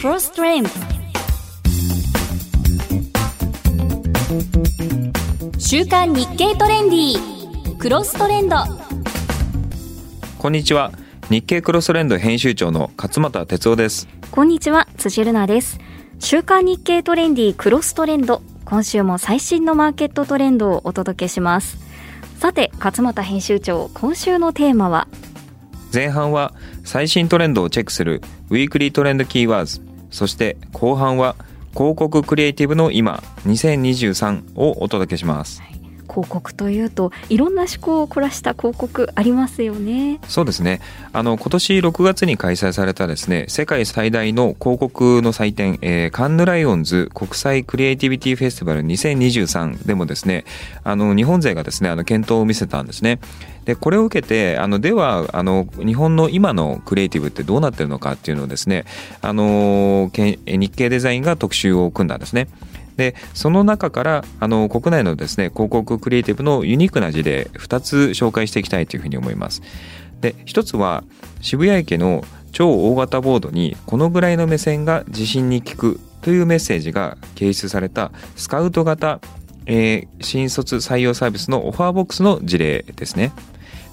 Cross Trend 週刊日経トレンディクロストレンド。こんにちは。日経クロストレンド編集長の勝又哲夫です。こんにちは。辻るなです。週刊日経トレンディクロストレンド。今週も最新のマーケットトレンドをお届けします。さて勝又編集長今週のテーマは？前半は最新トレンドをチェックするウィークリートレンドキーワードそして後半は広告クリエイティブの今2023をお届けします、広告というといろんな思考を凝らした広告ありますよね。そうですね。あの今年6月に開催されたですね世界最大の広告の祭典、えー、カンヌライオンズ国際クリエイティビティフェスティバル2023でもですねあの日本勢がですねあの検討を見せたんですね。でこれを受けてあのではあの日本の今のクリエイティブってどうなってるのかっていうのをですねあの日経デザインが特集を組んだんですね。でその中からあの国内のですね広告クリエイティブのユニークな事例2つ紹介していきたいというふうに思います。で1つは渋谷駅の超大型ボードにこのぐらいの目線が自信に効くというメッセージが掲出されたスカウト型、えー、新卒採用サービスのオファーボックスの事例ですね。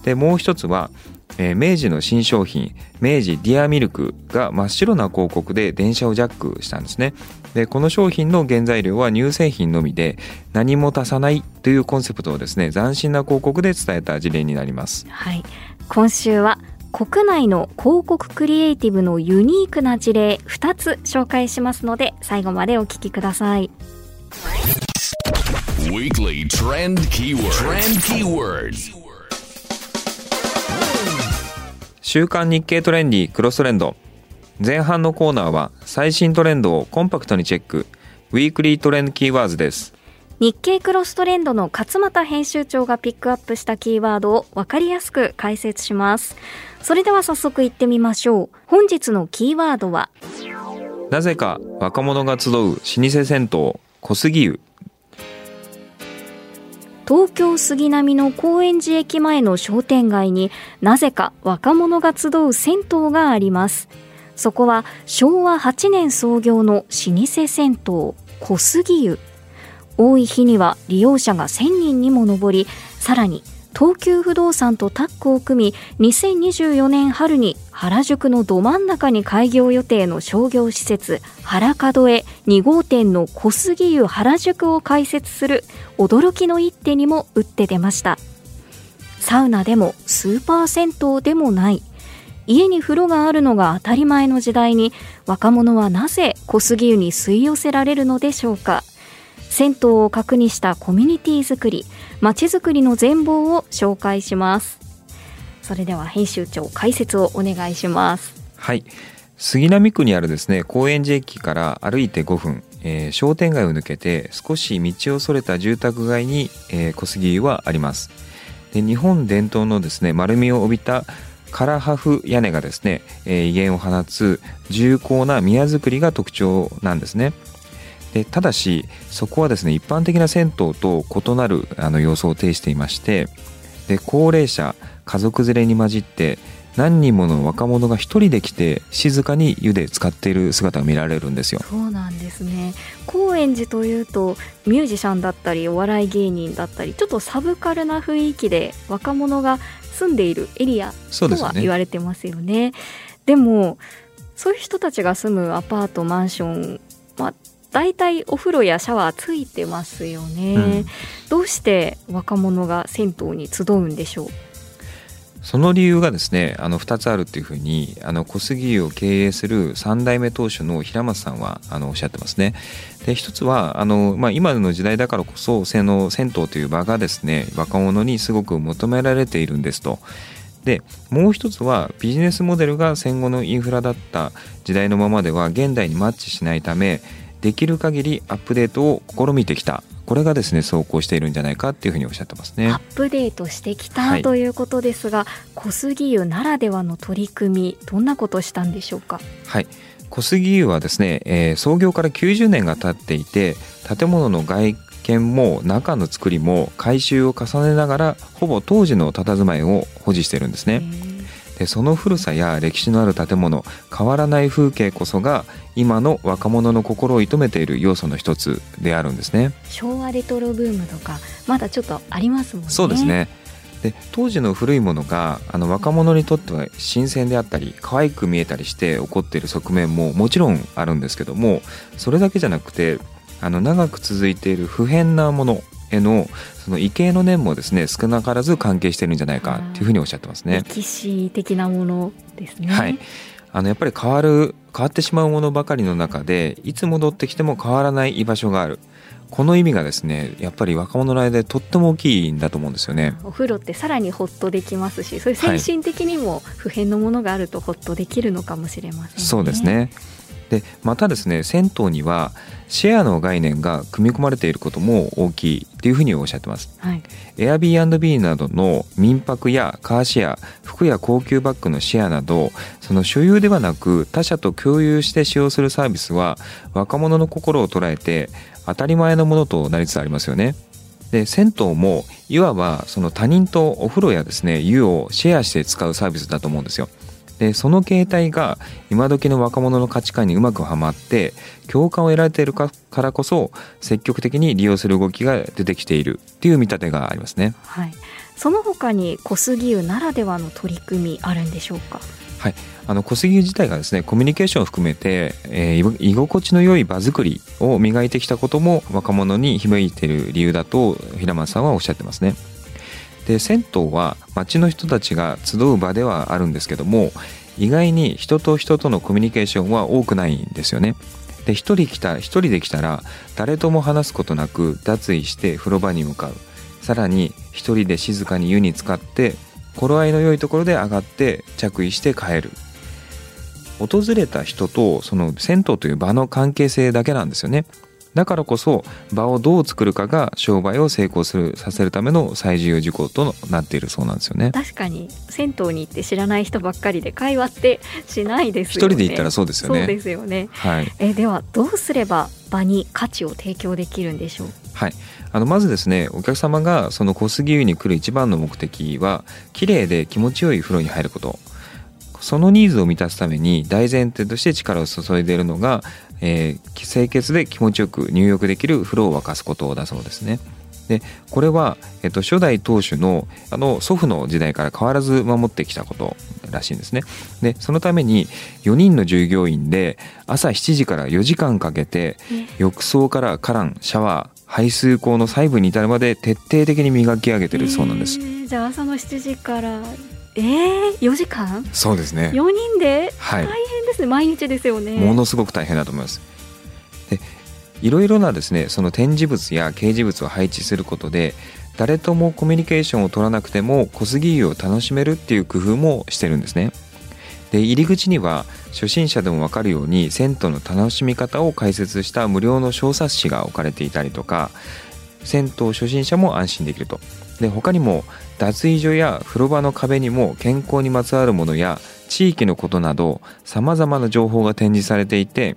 でもう一つはえー、明治の新商品明治ディアミルクが真っ白な広告で電車をジャックしたんですね。でこの商品の原材料は乳製品のみで何も足さないというコンセプトをですね斬新な広告で伝えた事例になります。はい。今週は国内の広告クリエイティブのユニークな事例2つ紹介しますので最後までお聞きください。Weekly Trend Keyword Trend Keywords 週刊日経トレンディクロストレンド。前半のコーナーは最新トレンドをコンパクトにチェック。ウィークリートレンドキーワードです。日経クロストレンドの勝又編集長がピックアップしたキーワードを分かりやすく解説します。それでは早速いってみましょう。本日のキーワードは？なぜか若者が集う老舗銭湯小杉湯東京杉並の高円寺駅前の商店街になぜか若者が集う銭湯があります。そこは昭和8年創業の老舗銭湯小杉湯。多い日には利用者が1000人にも上りさらに東急不動産とタッグを組み2024年春に原宿のど真ん中に開業予定の商業施設原門へ2号店の小杉湯原宿を開設する驚きの一手にも打って出ました。サウナでもスーパー銭湯でもない。家に風呂があるのが当たり前の時代に若者はなぜ小杉湯に吸い寄せられるのでしょうか。銭湯を核にしたコミュニティ作りまちづくりの全貌を紹介します。それでは編集長解説をお願いします。はい。杉並区にあるですね高円寺駅から歩いて5分、えー、商店街を抜けて少し道をそれた住宅街に、えー、小杉湯はあります。で日本伝統のですね丸みを帯びたカラハフ屋根がですね、えー、威厳を放つ重厚な宮造りが特徴なんですね。でただしそこはですね一般的な銭湯と異なるあの様相を呈していましてで高齢者家族連れに混じって何人もの若者が一人で来て静かに湯で使っている姿が見られるんですよ。そうなんですね。高円寺というとミュージシャンだったりお笑い芸人だったりちょっとサブカルな雰囲気で若者が住んでいるエリアとは言われてますよね。でもそういう人たちが住むアパートマンション、まあ、大体お風呂やシャワーついてますよね、うん、どうして若者が銭湯に集うんでしょう？その理由がですねあの2つあるっていうふうにあの小杉湯を経営する3代目当主の平松さんはあのおっしゃってますね。で一つはあの、まあ、今の時代だからこその銭湯という場がですね若者にすごく求められているんですと。でもう一つはビジネスモデルが戦後のインフラだった時代のままでは現代にマッチしないためできる限りアップデートを試みてきた。これがですね走行しているんじゃないかっていうふうにおっしゃってますね。アップデートしてきた、はい、ということですが小杉湯ならではの取り組みどんなことしたんでしょうか？はい。小杉湯はですね、えー、創業から90年が経っていて建物の外見も中の作りも改修を重ねながらほぼ当時の佇まいを保持してるんですね。でその古さや歴史のある建物変わらない風景こそが今の若者の心を射止めている要素の一つであるんですね。昭和レトロブームとかまだちょっとありますもんね。そうですね。で当時の古いものがあの若者にとっては新鮮であったり可愛く見えたりして起こっている側面ももちろんあるんですけどもそれだけじゃなくてあの長く続いている不変なものへのその畏敬の念もですね少なからず関係してるんじゃないかというふうにおっしゃってますね。歴史的なものですね。はい。あのやっぱり変わる変わってしまうものばかりの中でいつ戻ってきても変わらない居場所がある。この意味がですねやっぱり若者の間でとっても大きいんだと思うんですよねお風呂ってさらにホッとできますしそういう精神的にも普遍のものがあるとホッとできるのかもしれません、ねはい、そうですねでまたですね銭湯にはシェアの概念が組み込まれていることも大きいっていうふうにおっしゃってます、はい、Airbnb などの民泊やカーシェア服や高級バッグのシェアなどその所有ではなく他者と共有して使用するサービスは若者の心を捉えて当たり前のものとなりつつありますよね。で銭湯もいわばその他人とお風呂やですね湯をシェアして使うサービスだと思うんですよでその形態が今時の若者の価値観にうまくはまって共感を得られているからこそ積極的に利用する動きが出てきているっていう見立てがありますね。はい、その他に小杉湯ならではの取り組みあるんでしょうか？はい、あの小杉湯自体がですねコミュニケーションを含めて、えー、居心地の良い場作りを磨いてきたことも若者に響いている理由だと平松さんはおっしゃってますね。で銭湯は町の人たちが集う場ではあるんですけども意外に人と人とのコミュニケーションは多くないんですよね。で一人来た一人で来たら誰とも話すことなく脱衣して風呂場に向かう。さらに一人で静かに湯に浸かって頃合いの良いところで上がって着衣して帰る。訪れた人とその銭湯という場の関係性だけなんですよね。だからこそ場をどう作るかが商売を成功するさせるための最重要事項となっているそうなんですよね。確かに銭湯に行って知らない人ばっかりで会話ってしないですよね。一人で行ったらそうですよね。そうですよね、はい、えではどうすれば場に価値を提供できるんでしょう？はい。あのまずですねお客様がその小杉湯に来る一番の目的は綺麗で気持ちよい風呂に入ること。そのニーズを満たすために大前提として力を注いでいるのがえー、清潔で気持ちよく入浴できる風呂を沸かすことだそうですね。でこれは、えっと、初代当主のあの祖父の時代から変わらず守ってきたことらしいんですね。でそのために4人の従業員で朝7時から4時間かけて浴槽から花壇シャワー排水口の細部に至るまで徹底的に磨き上げてるそうなんです。えー、じゃあ朝の7時からえー、4時間？そうですね。4人で、はい、大変ですね。毎日ですよね。ものすごく大変だと思います。でいろいろなですねその展示物や掲示物を配置することで誰ともコミュニケーションを取らなくても小杉湯を楽しめるっていう工夫もしてるんですね。で入り口には初心者でも分かるように銭湯の楽しみ方を解説した無料の小冊子が置かれていたりとか銭湯初心者も安心できるとで他にも脱衣所や風呂場の壁にも健康にまつわるものや地域のことなどさまざまな情報が展示されていて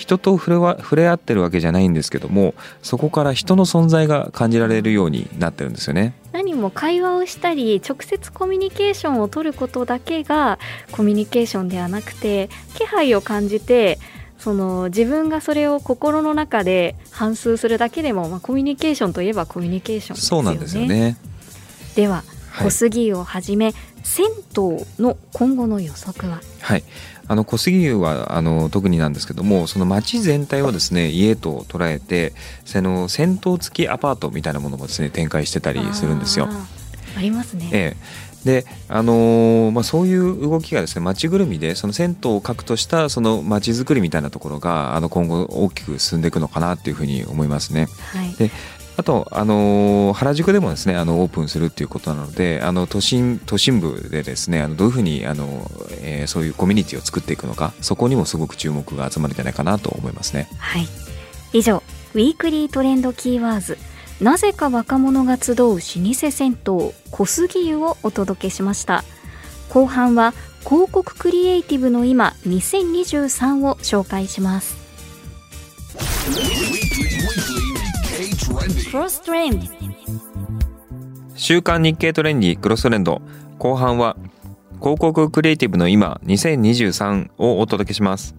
人と触れ合ってるわけじゃないんですけどもそこから人の存在が感じられるようになってるんですよね。何も会話をしたり直接コミュニケーションを取ることだけがコミュニケーションではなくて気配を感じてその自分がそれを心の中で反芻するだけでも、まあ、コミュニケーションといえばコミュニケーションですよね。そうなんですよね。では、小杉湯をはじめ銭湯の今後の予測は？はい。あの小杉湯はあの特になんですけどもその町全体をですね家と捉えてその銭湯付きアパートみたいなものもですね展開してたりするんですよ。ありますね。ええであのー、まあ、そういう動きがですね町ぐるみでその銭湯を核としたその町づくりみたいなところがあの今後大きく進んでいくのかなというふうに思いますね。はい、であと、あのー、原宿でもですねあのオープンするっていうことなのであの都心都心部でですねあのどういうふうにあの、えー、そういうコミュニティを作っていくのかそこにもすごく注目が集まるんじゃないかなと思いますね。はい以上ウィークリートレンドキーワーズなぜか若者が集う老舗銭湯小杉湯をお届けしました。後半は広告クリエイティブの今2023を紹介します。クロストレンド。週刊日経トレンディクロストレンド。後半は広告クリエイティブの今2023をお届けします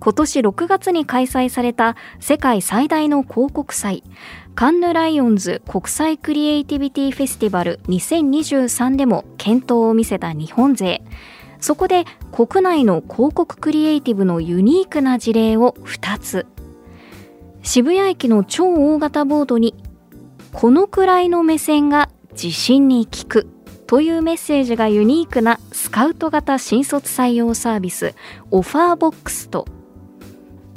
今年6月に開催された世界最大の広告祭カンヌライオンズ国際クリエイティビティフェスティバル2023でも健闘を見せた日本勢。そこで国内の広告クリエイティブのユニークな事例を2つ。渋谷駅の超大型ボードにこのくらいの目線が自信に効くというメッセージがユニークなスカウト型新卒採用サービスオファーボックスと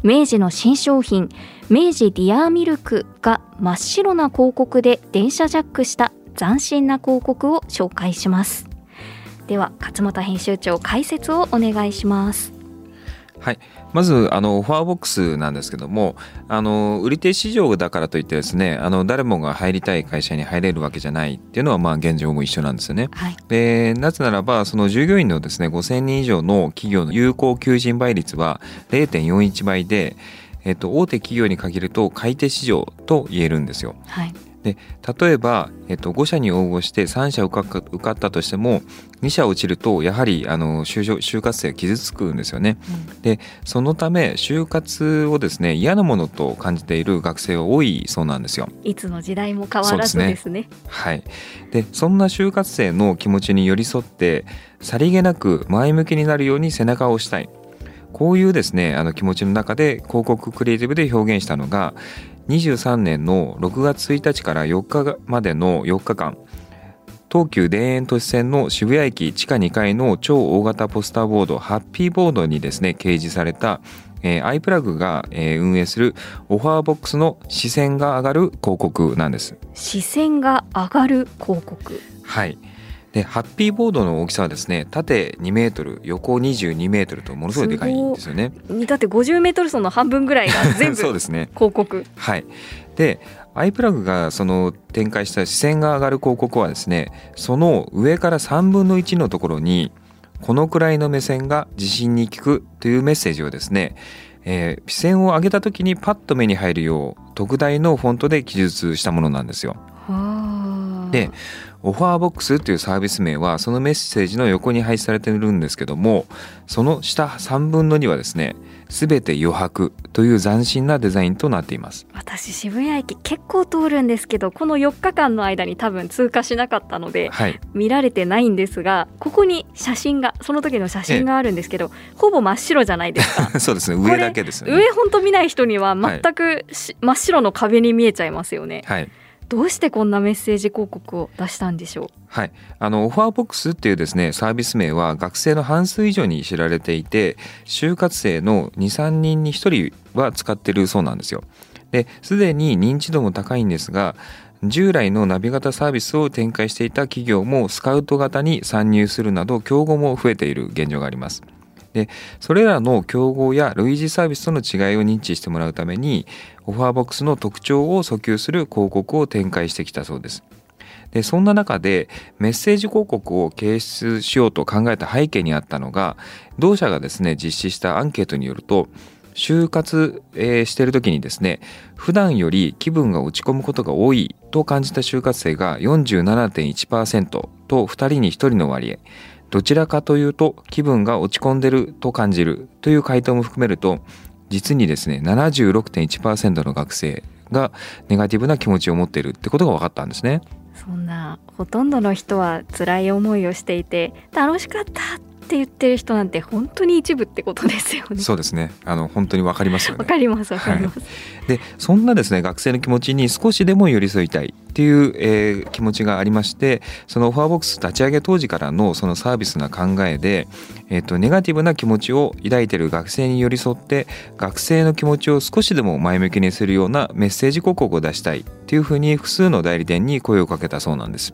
明治の新商品明治ディアーミルクが真っ白な広告で電車ジャックした斬新な広告を紹介します。では勝又編集長解説をお願いします。はい、まずあのオファーボックスなんですけどもあの売り手市場だからといってですねあの誰もが入りたい会社に入れるわけじゃないっていうのはまあ現状も一緒なんですよね。はい、でなぜならばその従業員のですね5,000人以上の企業の有効求人倍率は0.41倍で、えっと、大手企業に限ると買い手市場と言えるんですよ。はいで例えば、えっと、5社に応募して3社受か受かったとしても2社落ちるとやはりあの就就活生が傷つくんですよね。うん、でそのため就活をですね嫌なものと感じている学生は多いそうなんですよ。いつの時代も変わらずですね。すねはい、でそんな就活生の気持ちに寄り添ってさりげなく前向きになるように背中を押したい。こういうですねあの気持ちの中で広告クリエイティブで表現したのが23年の6月1日から4日までの4日間東急田園都市線の渋谷駅地下2階の超大型ポスターボードハッピーボードにですね掲示された、えー、アイプラグが、えー、運営するオファーボックスの視線が上がる広告なんです。視線が上がる広告。はいでハッピーボードの大きさはですね縦2メートル横22メートルとものすごいでかいんですよね。だって50メートル走の半分ぐらいが 全部そうですね広告。はいでアイプラグがその展開した視線が上がる広告はですねその上から3分の1のところにこのくらいの目線が自信に効くというメッセージをですね、えー、視線を上げた時にパッと目に入るよう特大のフォントで記述したものなんですよ。でオファーボックスというサービス名はそのメッセージの横に配置されているんですけどもその下3分の2はですね全て余白という斬新なデザインとなっています。私渋谷駅結構通るんですけどこの4日間の間に多分通過しなかったので、はい、見られてないんですがここに写真がその時の写真があるんですけどほぼ真っ白じゃないですか。そうですね。上だけですね。上本当見ない人には全く、はい、真っ白の壁に見えちゃいますよね。はいどうしてこんなメッセージ広告を出したんでしょう？はい、あのオファーボックスっていうですねサービス名は学生の半数以上に知られていて就活生の23人に1人は使ってるそうなんですよ。ですでに認知度も高いんですが従来のナビ型サービスを展開していた企業もスカウト型に参入するなど競合も増えている現状があります。でそれらの競合や類似サービスとの違いを認知してもらうためにオファーボックスの特徴を訴求する広告を展開してきたそうです。でそんな中でメッセージ広告を掲出しようと考えた背景にあったのが同社がですね実施したアンケートによると就活、えー、している時にですね普段より気分が落ち込むことが多いと感じた就活生が47.1%と2人に1人の割合どちらかというと気分が落ち込んでると感じるという回答も含めると実にですね76.1%の学生がネガティブな気持ちを持っているってことが分かったんですね。そんなほとんどの人は辛い思いをしていて楽しかったって言ってる人なんて本当に一部ってことですよね。そうですね。あの本当にわかりますよね。わかりますわかります。はい、でそんなですね学生の気持ちに少しでも寄り添いたいっていう、えー、気持ちがありまして、そのオファーボックス立ち上げ当時からのそのサービスな考えで、えっ、ー、とネガティブな気持ちを抱いている学生に寄り添って学生の気持ちを少しでも前向きにするようなメッセージ広告を出したいっていうふうに複数の代理店に声をかけたそうなんです。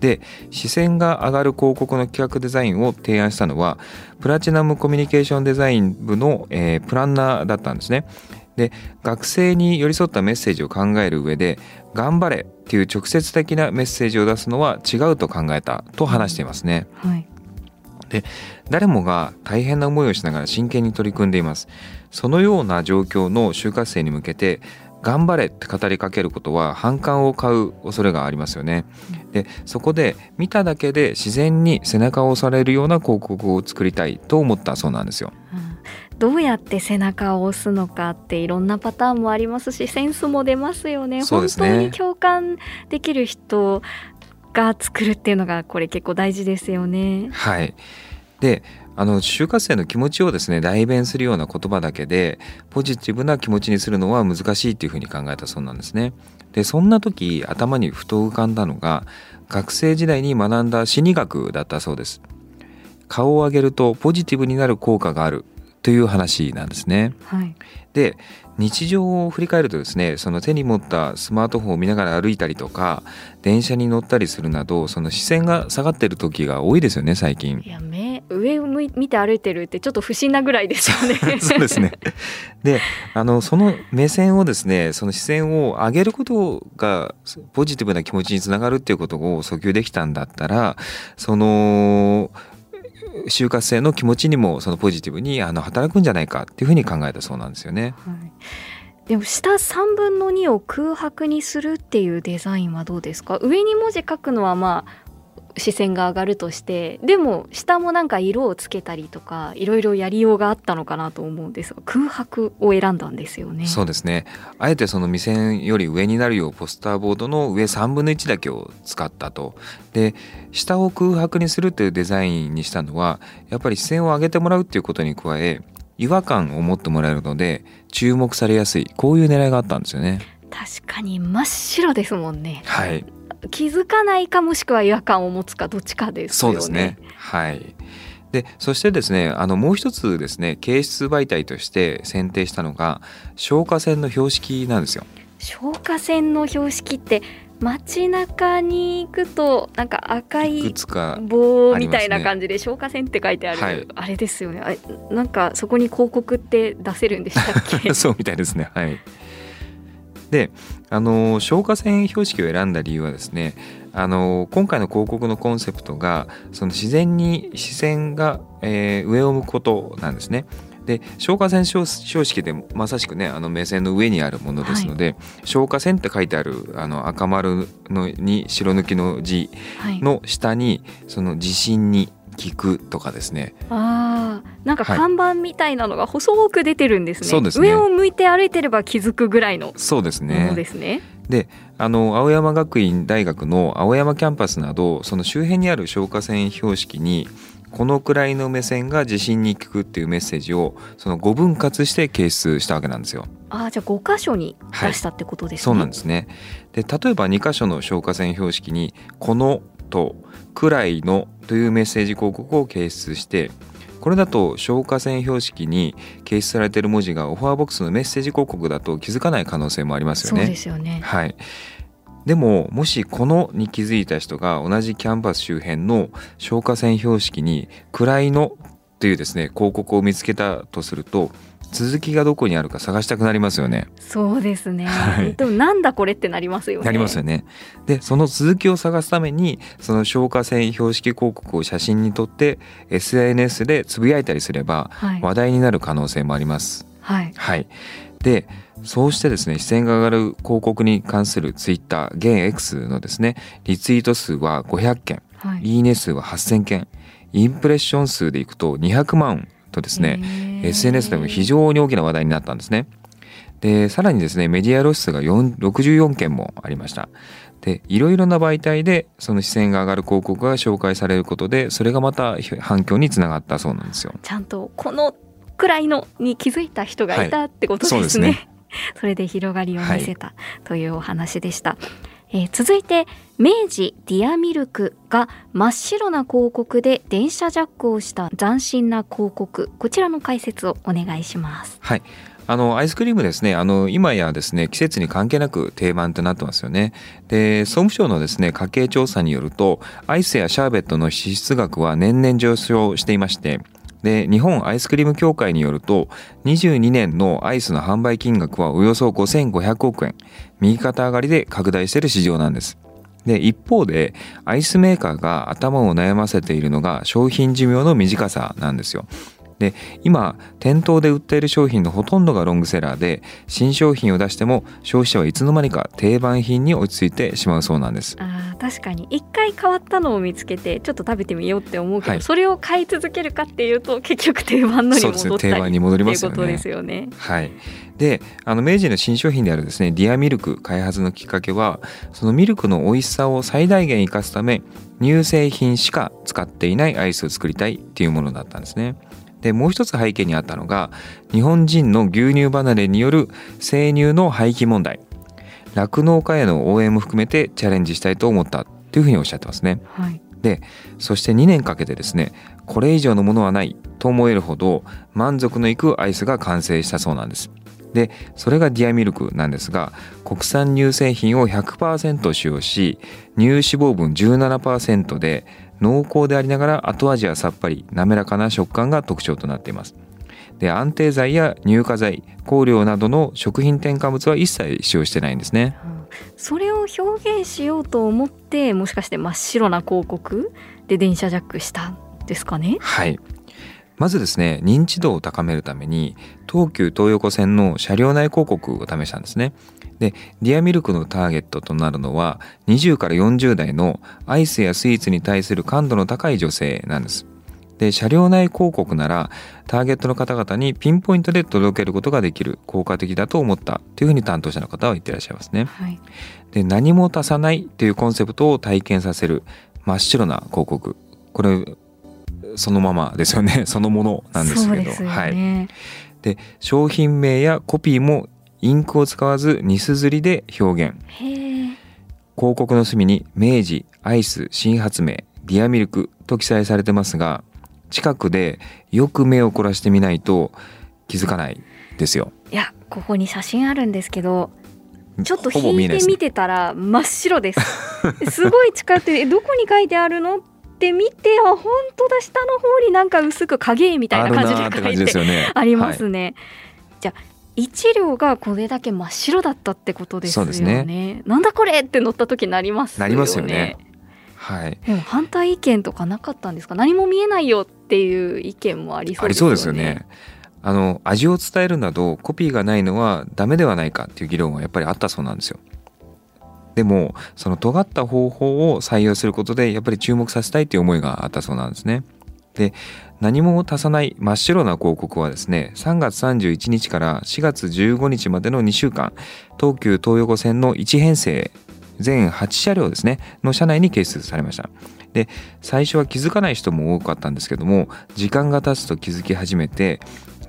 で視線が上がる広告の企画デザインを提案したのはプラチナムコミュニケーションデザイン部の、えー、プランナーだったんですね。で学生に寄り添ったメッセージを考える上で「頑張れ」っていう直接的なメッセージを出すのは違うと考えたと話していますね。はい、で誰もが大変な思いをしながら真剣に取り組んでいます。そのような状況の就活生に向けて頑張れって語りかけることは反感を買う恐れがありますよね。でそこで見ただけで自然に背中を押されるような広告を作りたいと思ったそうなんですよ。どうやって背中を押すのかっていろんなパターンもありますしセンスも出ますよね。ね本当に共感できる人が作るっていうのがこれ結構大事ですよね。はいであの就活生の気持ちをですね代弁するような言葉だけでポジティブな気持ちにするのは難しいっていうふうに考えたそうなんですね。でそんな時頭にふと浮かんだのが学生時代に学んだ心理学だったそうです。顔を上げるとポジティブになる効果があるという話なんですね。はい、で日常を振り返るとですねその手に持ったスマートフォンを見ながら歩いたりとか電車に乗ったりするなどその視線が下がってる時が多いですよね最近い。や目上を向い見て歩いてるってちょっと不審なぐらいですよね。そうですね。で、あのその目線をですね、その視線を上げることがポジティブな気持ちにつながるっていうことを訴求できたんだったら、その就活生の気持ちにもそのポジティブにあの働くんじゃないかっていうふうに考えたそうなんですよね。はいでも下3分の2を空白にするっていうデザインはどうですか？上に文字書くのはまあ視線が上がるとしてでも下もなんか色をつけたりとかいろいろやりようがあったのかなと思うんですが空白を選んだんですよね。そうですね。あえてその目線より上になるようポスターボードの上3分の1だけを使ったと。で下を空白にするというデザインにしたのはやっぱり視線を上げてもらうっていうことに加え違和感を持ってもらえるので注目されやすいこういう狙いがあったんですよね。確かに真っ白ですもんね。はい。気づかないかもしくは違和感を持つかどっちかですよね。そうですね。はい。でそしてですねあのもう一つですね形質媒体として選定したのが消火栓の標識なんですよ。消火栓の標識って街中に行くとなんか赤い棒みたいな感じで消火栓って書いてある、はいあれですよねあれなんかそこに広告って出せるんでしたっけ？そうみたいですね。はい。で、あの消火栓標識を選んだ理由はですね、あの今回の広告のコンセプトがその自然に視線が、えー上を向くことなんですね。で消火栓標標識でまさしくねあの目線の上にあるものですので、消火栓って書いてあるあの赤丸のに白抜きの字はい、の下にその地震に効くとかですねあーなんかはい看板みたいなのが細く出てるんですね,、そうですね上を向いて歩いてれば気づくぐらいのそうですもねのですね。であの青山学院大学の青山キャンパスなどその周辺にある消火栓標識にこのくらいの目線が地震に効くっていうメッセージをその5分割して掲出したわけなんですよ。あーじゃあ5箇所に出したってことですね。そうなんですね。で例えば2箇所の消火栓標識に「この」と「くらいの」というメッセージ広告を掲出してこれだと消火栓標識に掲出されている文字がオファーボックスのメッセージ広告だと気づかない可能性もありますよね。そうですよね。はい。でももしこのに気づいた人が同じキャンパス周辺の消火栓標識に「位の」というですね広告を見つけたとすると続きがどこにあるか探したくなりますよね。そうですね。はいでもなんだこれってなりますよね。なりますよね。でその続きを探すためにその消火栓標識広告を写真に撮って SNS でつぶやいたりすればはい。話題になる可能性もあります。はい。はい。で、そうしてですね、視線が上がる広告に関するツイッター、現 X のですね、リツイート数は500件、はい。いいね数は8000件、インプレッション数でいくと200万とですね、SNS でも非常に大きな話題になったんですね。で、さらにですね、メディア露出が4 64件もありました。で、いろいろな媒体でその視線が上がる広告が紹介されることで、それがまた反響につながったそうなんですよ。ちゃんとこのくらいのに気づいた人がいたってことですね。そうですね それで広がりを見せたというお話でした。えー続いて明治ディアミルクが真っ白な広告で電車ジャックをした斬新な広告こちらの解説をお願いします。はい。あのアイスクリームですねあの今やですね季節に関係なく定番となってますよねで総務省のですね家計調査によるとアイスやシャーベットの支出額は年々上昇していましてで日本アイスクリーム協会によると22年のアイスの販売金額はおよそ5500億円。右肩上がりで拡大している市場なんです。で一方でアイスメーカーが頭を悩ませているのが商品寿命の短さなんですよ。で今店頭で売っている商品のほとんどがロングセラーで新商品を出しても消費者はいつの間にか定番品に落ち着いてしまうそうなんです。あ確かに。一回変わったのを見つけてちょっと食べてみようって思うけど、はい。それを買い続けるかっていうと結局定番のにそうです戻ったりね定番に戻りますよね。いうことですよね。はい、であの明治の新商品であるですねディアミルク開発のきっかけはそのミルクの美味しさを最大限生かすため乳製品しか使っていないアイスを作りたいっていうものだったんですね。でもう一つ背景にあったのが日本人の牛乳離れによる生乳の廃棄問題。酪農家への応援も含めてチャレンジしたいと思ったっていうふうにおっしゃってますね。はい、そして2年かけてですねこれ以上のものはないと思えるほど満足のいくアイスが完成したそうなんです。でそれがディアミルクなんですが国産乳製品を100%使用し乳脂肪分17%で濃厚でありながら後味はさっぱり滑らかな食感が特徴となっています。で安定剤や乳化剤香料などの食品添加物は一切使用してないんですね。うんそれを表現しようと思ってもしかして真っ白な広告で電車ジャックしたんですかね？はい。まずですね、認知度を高めるために、東急東横線の車両内広告を試したんですね。で、ディアミルクのターゲットとなるのは、20から40代のアイスやスイーツに対する感度の高い女性なんです。で、車両内広告なら、ターゲットの方々にピンポイントで届けることができる、効果的だと思ったというふうに担当者の方は言ってらっしゃいますね。はい、で何も足さないというコンセプトを体験させる真っ白な広告これそのままですよね。そのものなんですけど。そうですよはい、ね、で商品名やコピーもインクを使わずニス刷りで表現。広告の隅に明治アイス新発明ディアミルクと記載されてますが近くでよく目を凝らしてみないと気づかないですよ。いやここに写真あるんですけどちょっと引いてみてたら真っ白です。すごい近寄ってえどこに書いてあるのって見てあ本当だ下の方になんか薄く影みたいな感じで書いてよね。ありますね、じゃあ一両がこれだけ真っ白だったってことですよね。そうですなんだこれって乗った時なりますよね。なりますよね。はい。でも反対意見とかなかったんですか？何も見えないよっていう意見もありそうですよね。ありそうですよね。あの味を伝えるなどコピーがないのはダメではないかっていう議論はやっぱりあったそうなんですよ。でもその尖った方法を採用することでやっぱり注目させたいという思いがあったそうなんですね。で何も足さない真っ白な広告はですね3月31日から4月15日までの2週間東急東横線の1編成全8車両ですねの車内に掲出されました。で最初は気づかない人も多かったんですけども時間が経つと気づき始めて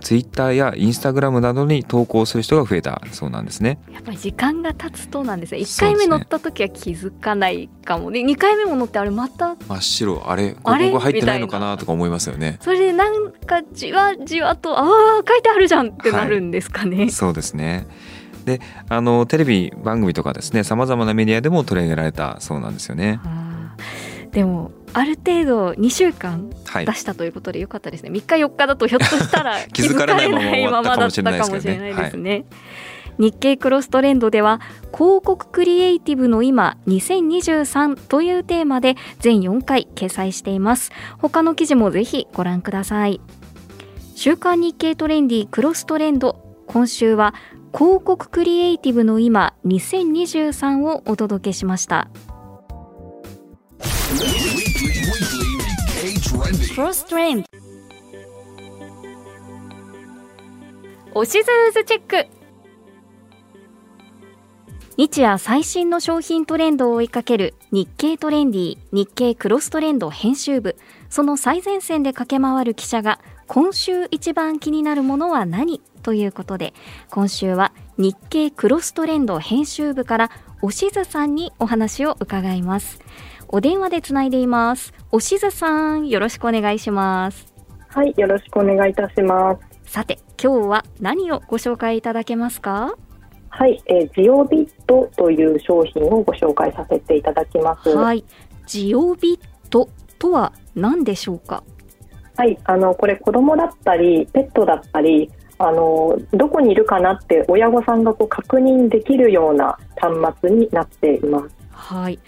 ツイッターやインスタグラムなどに投稿する人が増えた。そうなんですね。やっぱり時間が経つとなんですね。1そうですね。回目乗った時は気づかないかも。で2回目も乗ってあれまた真っ白。あれあれ広告入ってないのかなとか思いますよね。それでなんかじわじわとああ書いてあるじゃんってなるんですかね、そうですね。であのテレビ番組とかですねさまざまなメディアでも取り上げられたそうなんですよね。でもある程度2週間はい。出したということでよかったですね、3日4日だとひょっとしたら 気づかれないままだったかもしれないですね。日経クロストレンドでは広告クリエイティブの今2023というテーマで全4回掲載しています。他の記事もぜひご覧ください。週刊日経トレンディクロストレンド。今週は広告クリエイティブの今2023をお届けしましたクロストレンドおしずーずチェック。日夜最新の商品トレンドを追いかける日経トレンディ日経クロストレンド編集部。その最前線で駆け回る記者が今週一番気になるものは何？ということで今週は日経クロストレンド編集部からおしずさんにお話を伺います。お電話でつないでいますおしずさんよろしくお願いしますはい、よろしくお願いいたします。さて今日は何をご紹介いただけますか？はい、えージオビットという商品をご紹介させていただきます。はい、はいジオビットとは何でしょうか？あのこれ子供だったりペットだったり、あのどこにいるかなって親御さんがこう確認できるような端末になっています。はい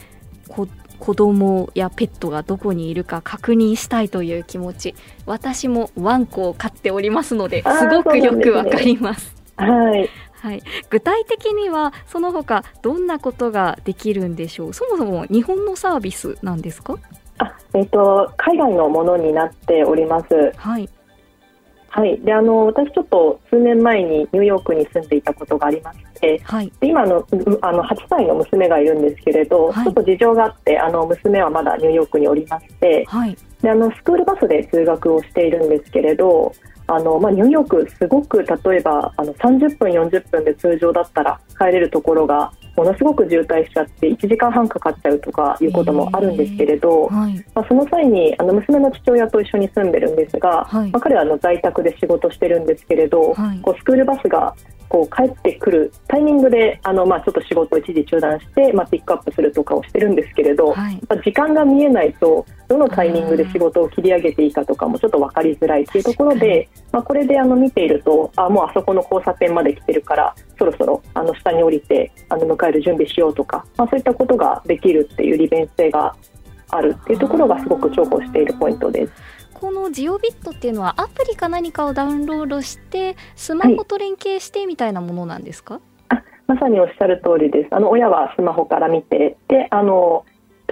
こ子供やペットがどこにいるか確認したいという気持ち私もワンコを飼っておりますのですごくよくわかります。はい、はい、具体的にはその他どんなことができるんでしょう？そもそも日本のサービスなんですか？あ、えーと、海外のものになっております。はい、はい、であの私ちょっと数年前にニューヨークに住んでいたことがありまして、はい、で今のあの8歳の娘がいるんですけれど、はい、ちょっと事情があってあの娘はまだニューヨークにおりまして、はい、であのスクールバスで通学をしているんですけれどあの、まあ、ニューヨークすごく例えばあの30分40分で通常だったら帰れるところがものすごく渋滞しちゃって1時間半かかっちゃうとかいうこともあるんですけれど、はい、まあ、その際にあの娘の父親と一緒に住んでるんですが、はい、まあ、彼はあの在宅で仕事してるんですけれど、はい、こうスクールバスがこう帰ってくるタイミングであの、まあ、ちょっと仕事を一時中断して、まあ、ピックアップするとかをしてるんですけれど、はい、時間が見えないとどのタイミングで仕事を切り上げていいかとかもちょっと分かりづらいというところで、まあ、これであの見ているとあもうあそこの交差点まで来てるからそろそろあの下に降りてあの迎える準備しようとか、まあ、そういったことができるっていう利便性があるっていうところがすごく重宝しているポイントです。このジオビットっていうのはアプリか何かをダウンロードしてスマホと連携してみたいなものなんですか、はい、まさにおっしゃる通りです。あの親はスマホから見てであの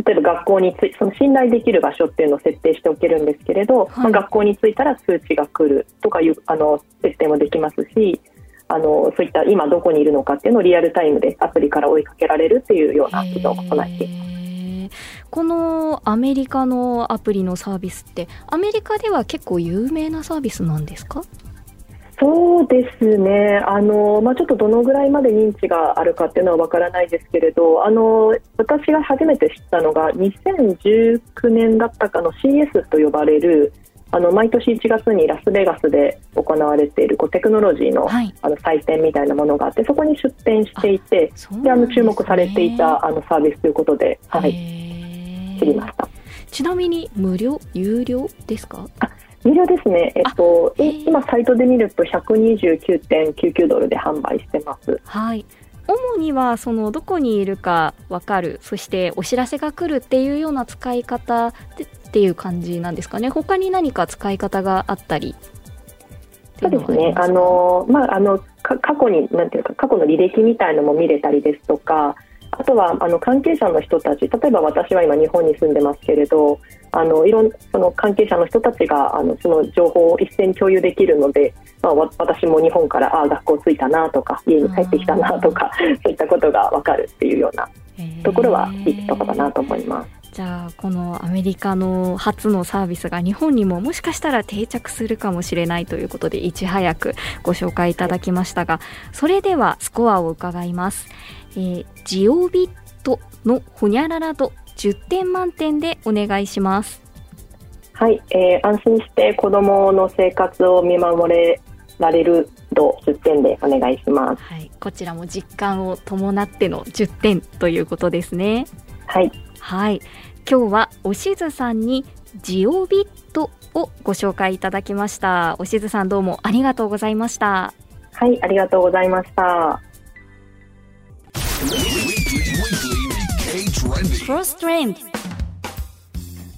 例えば学校につその信頼できる場所っていうのを設定しておけるんですけれど、はい、まあ、学校に着いたら通知が来るとかいうあの設定もできますしあのそういった今どこにいるのかっていうのをリアルタイムでアプリから追いかけられるっていうような機能を行っています。このアメリカのアプリのサービスってアメリカでは結構有名なサービスなんですか？そうですね。あの、まあ、ちょっとどのぐらいまで認知があるかっていうのはわからないですけれどあの私が初めて知ったのが2019年だったかの CS と呼ばれるあの毎年1月にラスベガスで行われているこうテクノロジーのはい、あの祭典みたいなものがあってそこに出展していてで、あの注目されていたあのサービスということで、はい、知りました。ちなみに無料有料ですか？無料ですね、えっと、今、サイトで見ると129.99ドルで販売してます。はい。主にはそのどこにいるか分かる。そしてお知らせが来るっていうような使い方っていう感じなんですかね。他に何か使い方があったり？そうですね。あの、まあ、あの過去になんていうか過去の履歴みたいのも見れたりですとかあとはあの関係者の人たち例えば私は今日本に住んでますけれどあのいろんその関係者の人たちがあのその情報を一斉に共有できるので、まあ、私も日本からあ学校着いたなとか家に帰ってきたなとかそういったことが分かるっていうようなところはいいところだなと思います。じゃあこのアメリカの初のサービスが日本にももしかしたら定着するかもしれないということでいち早くご紹介いただきましたがそれではスコアを伺います。えー、ジオビットのほにゃらら度10点満点でお願いします。はい、えー、安心して子どもの生活を見守れられる度10点でお願いします。はい、こちらも実感を伴っての10点ということですね。はい。はい、今日はおしずさんにジオビットをご紹介いただきました。おしずさんどうもありがとうございました。はい、ありがとうございました。クロストレンド。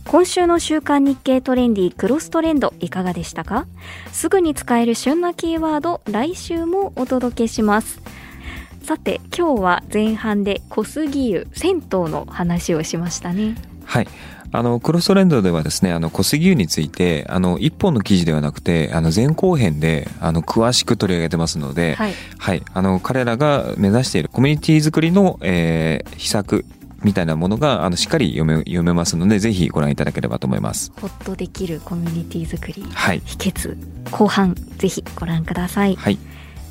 今週の週刊日経トレンディクロストレンドいかがでしたか？すぐに使える旬なキーワード来週もお届けします。さて今日は前半で小杉湯銭湯の話をしましたね。はい。あのクロストレンドではですねあの小杉湯についてあの一本の記事ではなくてあの前後編であの詳しく取り上げてますので、はい、はい、あの彼らが目指しているコミュニティ作りの、えー、秘策みたいなものがあのしっかり読め読めますのでぜひご覧いただければと思います。ホッとできるコミュニティ作り、はい、秘訣。後半ぜひご覧ください、はい、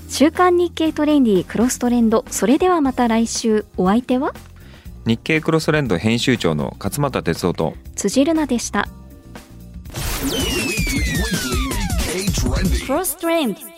週刊日経トレンディクロストレンド。それではまた来週。お相手は？日経クロストレンド編集長の勝又哲夫と。辻るなでした。クロストレンド